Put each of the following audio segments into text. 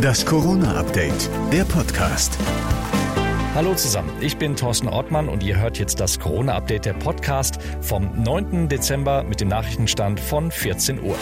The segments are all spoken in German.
Das Corona-Update, der Podcast. Hallo zusammen, ich bin Thorsten Ortmann und ihr hört jetzt das Corona-Update, der Podcast vom 9. Dezember mit dem Nachrichtenstand von 14 Uhr.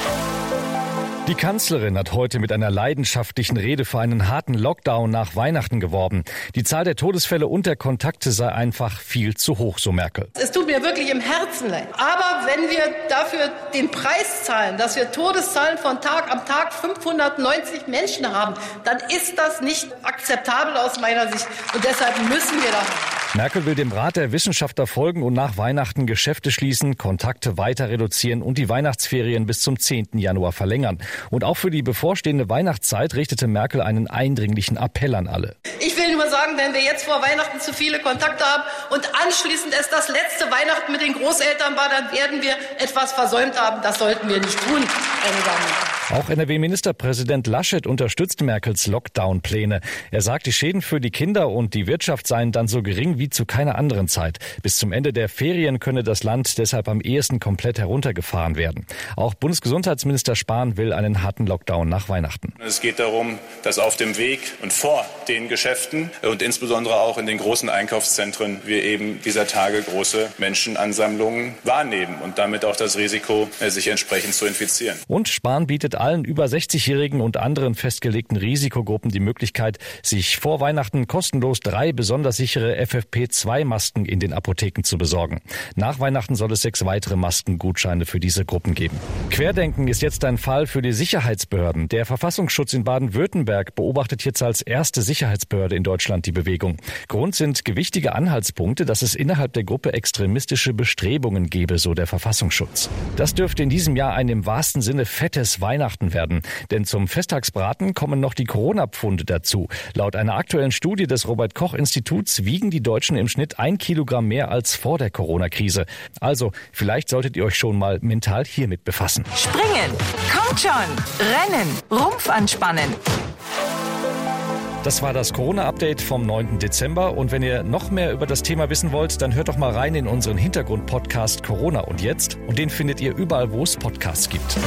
Die Kanzlerin hat heute mit einer leidenschaftlichen Rede für einen harten Lockdown nach Weihnachten geworben. Die Zahl der Todesfälle und der Kontakte sei einfach viel zu hoch, so Merkel. Es tut mir wirklich im Herzen leid. Aber wenn wir dafür den Preis zahlen, dass wir Todeszahlen von Tag am Tag 590 Menschen haben, dann ist das nicht akzeptabel aus meiner Sicht. Und deshalb müssen wir da. Merkel will dem Rat der Wissenschaftler folgen und nach Weihnachten Geschäfte schließen, Kontakte weiter reduzieren und die Weihnachtsferien bis zum 10. Januar verlängern. Und auch für die bevorstehende Weihnachtszeit richtete Merkel einen eindringlichen Appell an alle. Ich will nur sagen, wenn wir jetzt vor Weihnachten zu viele Kontakte haben und anschließend es das letzte Weihnachten mit den Großeltern war, dann werden wir etwas versäumt haben. Das sollten wir nicht tun, meine Damen und Herren. Auch NRW-Ministerpräsident Laschet unterstützt Merkels Lockdown-Pläne. Er sagt, die Schäden für die Kinder und die Wirtschaft seien dann so gering wie zu keiner anderen Zeit. Bis zum Ende der Ferien könne das Land deshalb am ehesten komplett heruntergefahren werden. Auch Bundesgesundheitsminister Spahn will einen harten Lockdown nach Weihnachten. Es geht darum, dass auf dem Weg und vor den Geschäften und insbesondere auch in den großen Einkaufszentren wir eben dieser Tage große Menschenansammlungen wahrnehmen und damit auch das Risiko, sich entsprechend zu infizieren. Und Spahn bietet allen über 60-Jährigen und anderen festgelegten Risikogruppen die Möglichkeit, sich vor Weihnachten kostenlos drei besonders sichere FFP2-Masken in den Apotheken zu besorgen. Nach Weihnachten soll es sechs weitere Maskengutscheine für diese Gruppen geben. Querdenken ist jetzt ein Fall für die Sicherheitsbehörden. Der Verfassungsschutz in Baden-Württemberg beobachtet jetzt als erste Sicherheitsbehörde in Deutschland die Bewegung. Grund sind gewichtige Anhaltspunkte, dass es innerhalb der Gruppe extremistische Bestrebungen gebe, so der Verfassungsschutz. Das dürfte in diesem Jahr ein im wahrsten Sinne fettes Weihnachten Weihnachten werden. Denn zum Festtagsbraten kommen noch die Corona-Pfunde dazu. Laut einer aktuellen Studie des Robert-Koch-Instituts wiegen die Deutschen im Schnitt ein Kilogramm mehr als vor der Corona-Krise. Also, vielleicht solltet ihr euch schon mal mental hiermit befassen. Springen! Kommt schon! Rennen! Rumpf anspannen! Das war das Corona-Update vom 9. Dezember. Und wenn ihr noch mehr über das Thema wissen wollt, dann hört doch mal rein in unseren Hintergrund-Podcast Corona und jetzt. Und den findet ihr überall, wo es Podcasts gibt.